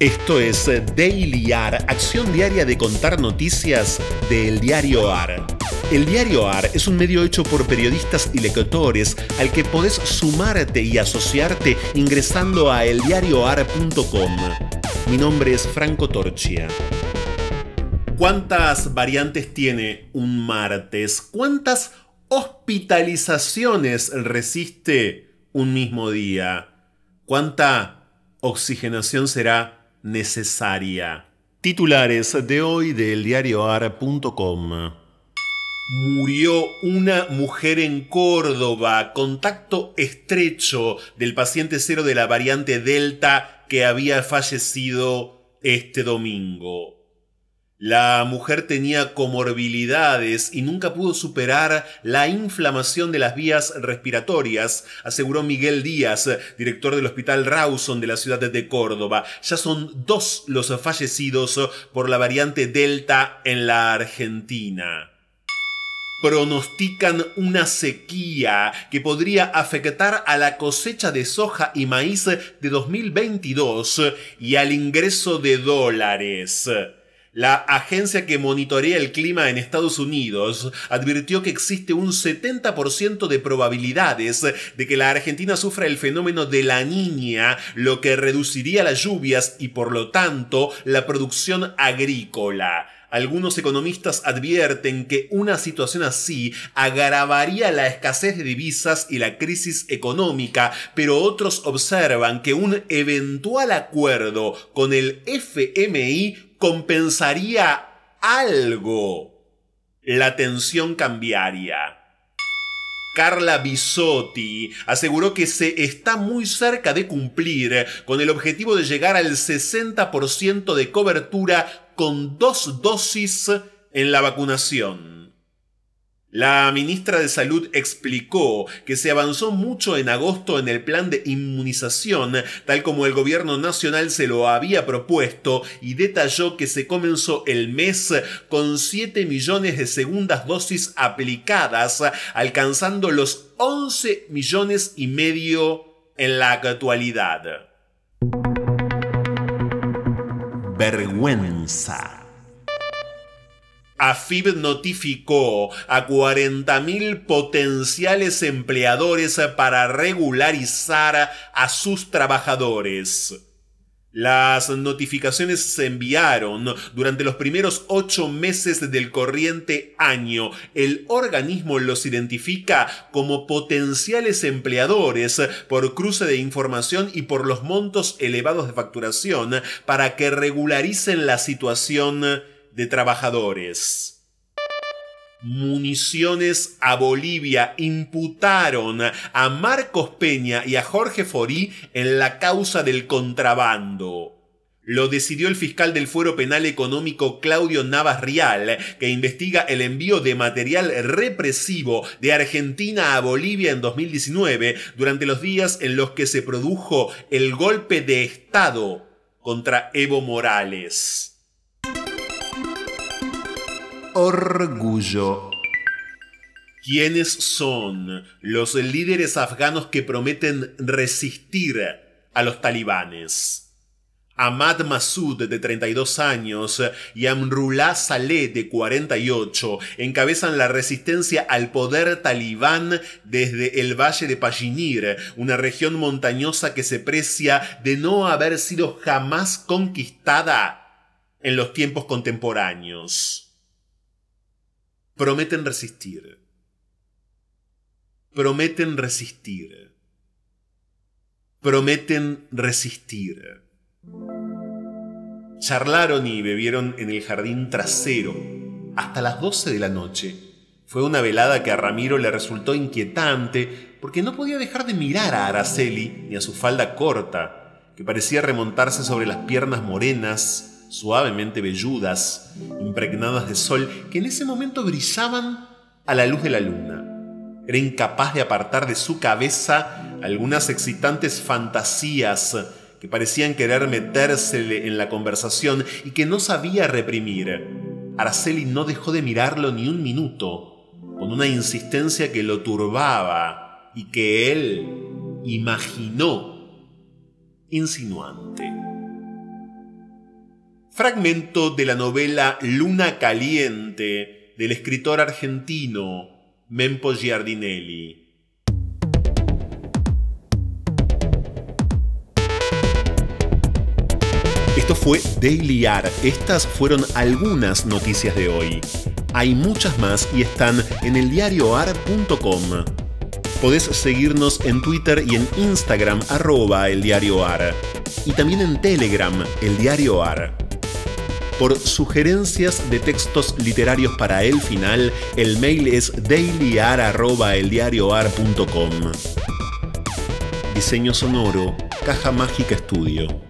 Esto es Daily AR, acción diaria de contar noticias del diario AR. El diario AR es un medio hecho por periodistas y lectores al que podés sumarte y asociarte ingresando a eldiarioar.com. Mi nombre es Franco Torchia. ¿Cuántas variantes tiene un martes? ¿Cuántas hospitalizaciones resiste un mismo día? ¿Cuánta oxigenación será necesaria. Titulares de hoy del diarioar.com. Murió una mujer en Córdoba, contacto estrecho del paciente cero de la variante Delta que había fallecido este domingo. La mujer tenía comorbilidades y nunca pudo superar la inflamación de las vías respiratorias, aseguró Miguel Díaz, director del Hospital Rawson de la ciudad de Córdoba. Ya son dos los fallecidos por la variante Delta en la Argentina pronostican una sequía que podría afectar a la cosecha de soja y maíz de 2022 y al ingreso de dólares. La agencia que monitorea el clima en Estados Unidos advirtió que existe un 70% de probabilidades de que la Argentina sufra el fenómeno de la niña, lo que reduciría las lluvias y por lo tanto la producción agrícola. Algunos economistas advierten que una situación así agravaría la escasez de divisas y la crisis económica, pero otros observan que un eventual acuerdo con el FMI compensaría algo la tensión cambiaria. Carla Bisotti aseguró que se está muy cerca de cumplir con el objetivo de llegar al 60% de cobertura con dos dosis en la vacunación. La ministra de Salud explicó que se avanzó mucho en agosto en el plan de inmunización, tal como el gobierno nacional se lo había propuesto, y detalló que se comenzó el mes con 7 millones de segundas dosis aplicadas, alcanzando los 11 millones y medio en la actualidad. Vergüenza. AFIB notificó a 40.000 potenciales empleadores para regularizar a sus trabajadores. Las notificaciones se enviaron durante los primeros ocho meses del corriente año. El organismo los identifica como potenciales empleadores por cruce de información y por los montos elevados de facturación para que regularicen la situación de trabajadores. Municiones a Bolivia imputaron a Marcos Peña y a Jorge Forí en la causa del contrabando. Lo decidió el fiscal del Fuero Penal Económico Claudio Navas Rial, que investiga el envío de material represivo de Argentina a Bolivia en 2019, durante los días en los que se produjo el golpe de Estado contra Evo Morales. Orgullo. ¿Quiénes son los líderes afganos que prometen resistir a los talibanes? Ahmad Massoud, de 32 años, y Amrullah Saleh, de 48, encabezan la resistencia al poder talibán desde el valle de Pajinir, una región montañosa que se precia de no haber sido jamás conquistada en los tiempos contemporáneos prometen resistir. Prometen resistir. Prometen resistir. Charlaron y bebieron en el jardín trasero hasta las 12 de la noche. Fue una velada que a Ramiro le resultó inquietante porque no podía dejar de mirar a Araceli ni a su falda corta, que parecía remontarse sobre las piernas morenas suavemente velludas, impregnadas de sol, que en ese momento brillaban a la luz de la luna. Era incapaz de apartar de su cabeza algunas excitantes fantasías que parecían querer metérsele en la conversación y que no sabía reprimir. Araceli no dejó de mirarlo ni un minuto, con una insistencia que lo turbaba y que él imaginó insinuante. Fragmento de la novela Luna Caliente del escritor argentino Mempo Giardinelli. Esto fue Daily AR. Estas fueron algunas noticias de hoy. Hay muchas más y están en eldiarioar.com. Podés seguirnos en Twitter y en Instagram arroba eldiarioar. Y también en Telegram, el diario AR. Por sugerencias de textos literarios para el final, el mail es dailyar.eldiarioar.com. Diseño sonoro, Caja Mágica Estudio.